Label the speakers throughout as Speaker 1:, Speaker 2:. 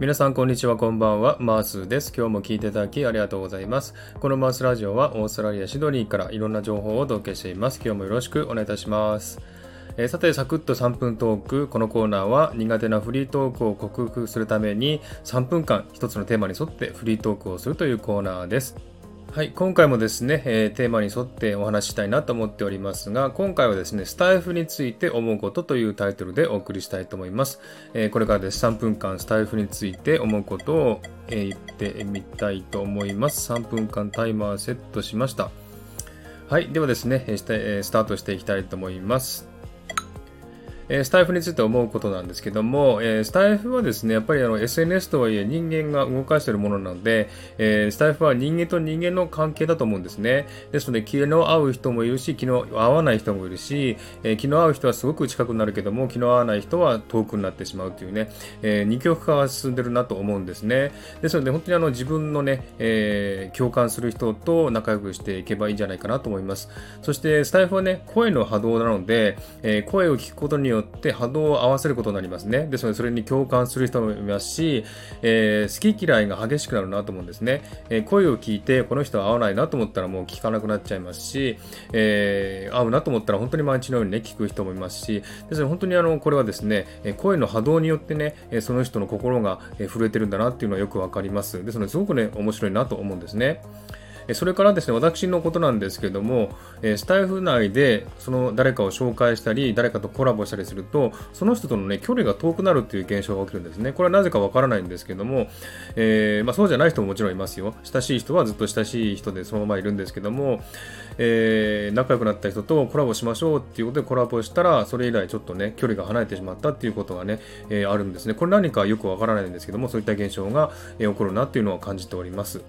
Speaker 1: 皆さんこんにちはこんばんは。マースです。今日も聞いていただきありがとうございます。このマースラジオはオーストラリアシドニーからいろんな情報をお届けしています。今日もよろしくお願いいたします。えー、さて、サクッと3分トーク。このコーナーは苦手なフリートークを克服するために3分間1つのテーマに沿ってフリートークをするというコーナーです。はい、今回もですね、えー、テーマに沿ってお話ししたいなと思っておりますが、今回はですね、スタイフについて思うことというタイトルでお送りしたいと思います。えー、これからです3分間スタイフについて思うことを、えー、言ってみたいと思います。3分間タイマーセットしました。はい、ではですね、スタートしていきたいと思います。えスタイフについて思うことなんですけども、えスタイフはですね、やっぱりあの SNS とはいえ人間が動かしているものなので、えスタイフは人間と人間の関係だと思うんですね。ですので、気の合う人もいるし、気の合わない人もいるし、え気の合う人はすごく近くなるけども、気の合わない人は遠くになってしまうというね、え二極化が進んでるなと思うんですね。ですので、本当にあの自分のね、え共感する人と仲良くしていけばいいんじゃないかなと思います。そして、スタイフはね、声の波動なので、え声を聞くことによよって波動を合わせることになりますね。ですので、それに共感する人もいますし、えー、好き嫌いが激しくなるなと思うんですね。えー、声を聞いて、この人は合わないなと思ったらもう聞かなくなっちゃいますし、えー、合うなと思ったら本当に毎日のようにね、聞く人もいますし、ですので、本当にあの、これはですね、声の波動によってね、その人の心が震えてるんだなっていうのはよくわかります。ですので、すごくね、面白いなと思うんですね。それからですね、私のことなんですけども、スタイフ内でその誰かを紹介したり、誰かとコラボしたりすると、その人とのね、距離が遠くなるっていう現象が起きるんですね。これはなぜかわからないんですけども、えー、まあ、そうじゃない人ももちろんいますよ。親しい人はずっと親しい人でそのままいるんですけども、えー、仲良くなった人とコラボしましょうっていうことでコラボしたら、それ以来ちょっとね、距離が離れてしまったっていうことがね、えー、あるんですね。これ何かよくわからないんですけども、そういった現象が、え起こるなっていうのを感じております。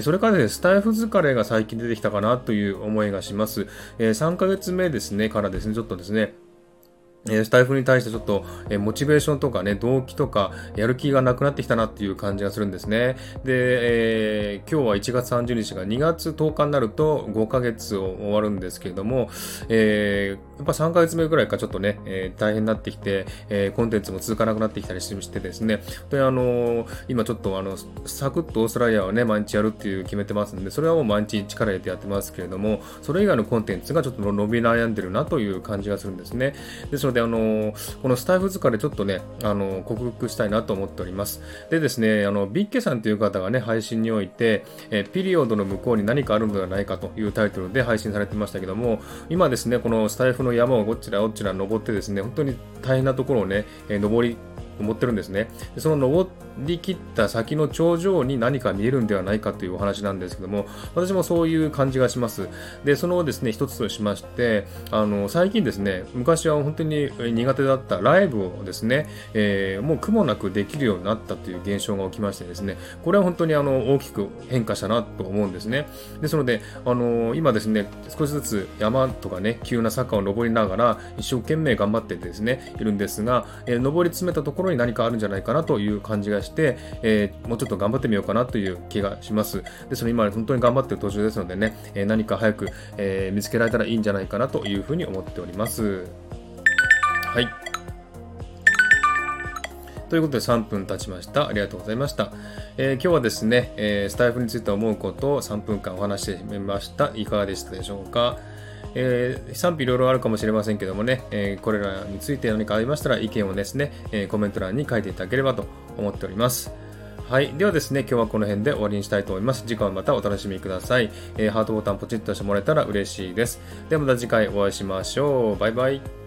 Speaker 1: それからですね、スタイフ疲れが最近出てきたかなという思いがします。3ヶ月目ですね、からですね、ちょっとですね、スタイフに対してちょっと、えモチベーションとかね、動機とか、やる気がなくなってきたなっていう感じがするんですね。で、えー、今日は1月30日が2月10日になると5ヶ月を終わるんですけれども、えー、やっぱ3ヶ月目ぐらいかちょっとね、えー、大変になってきて、えコンテンツも続かなくなってきたりしてですね、で、あの今ちょっとあの、サクッとオーストラリアはね、毎日やるっていう決めてますんで、それはもう毎日力入れてやってますけれども、それ以外のコンテンツがちょっと伸び悩んでるなという感じがするんですね。ですので、あのこのスタイフ疲れちょっとね、あの克服したいなと思っております。でですね、あのビッケさんという方がね、配信において、えピリオドの向こうに何かあるのではないかというタイトルで配信されてましたけども、今ですね、このスタイフの山をこちらこちら登ってですね、本当に大変なところをね、え登り思ってるんですね。その登りきった先の頂上に何か見えるんではないかというお話なんですけども、私もそういう感じがします。で、そのですね、一つとしまして、あの、最近ですね、昔は本当に苦手だったライブをですね、えー、もう苦もなくできるようになったという現象が起きましてですね、これは本当にあの、大きく変化したなと思うんですね。ですので、あの、今ですね、少しずつ山とかね、急な坂を登りながら、一生懸命頑張ってですね、いるんですが、えー、登り詰めたところろに何かあるんじゃないかなという感じがして、えー、もうちょっと頑張ってみようかなという気がします。ですので今本当に頑張ってる途中ですのでね、え何か早く、え見つけられたらいいんじゃないかなというふうに思っております。はい。ということで3分経ちました。ありがとうございました。えー、今日はですね、えー、スタイフについて思うことを3分間お話してみました。いかがでしたでしょうか？えー、賛否いろいろあるかもしれませんけどもね、えー、これらについて何かありましたら意見をですね、えー、コメント欄に書いていただければと思っております。はい。ではですね、今日はこの辺で終わりにしたいと思います。次回はまたお楽しみください。えー、ハートボタンポチッとしてもらえたら嬉しいです。ではまた次回お会いしましょう。バイバイ。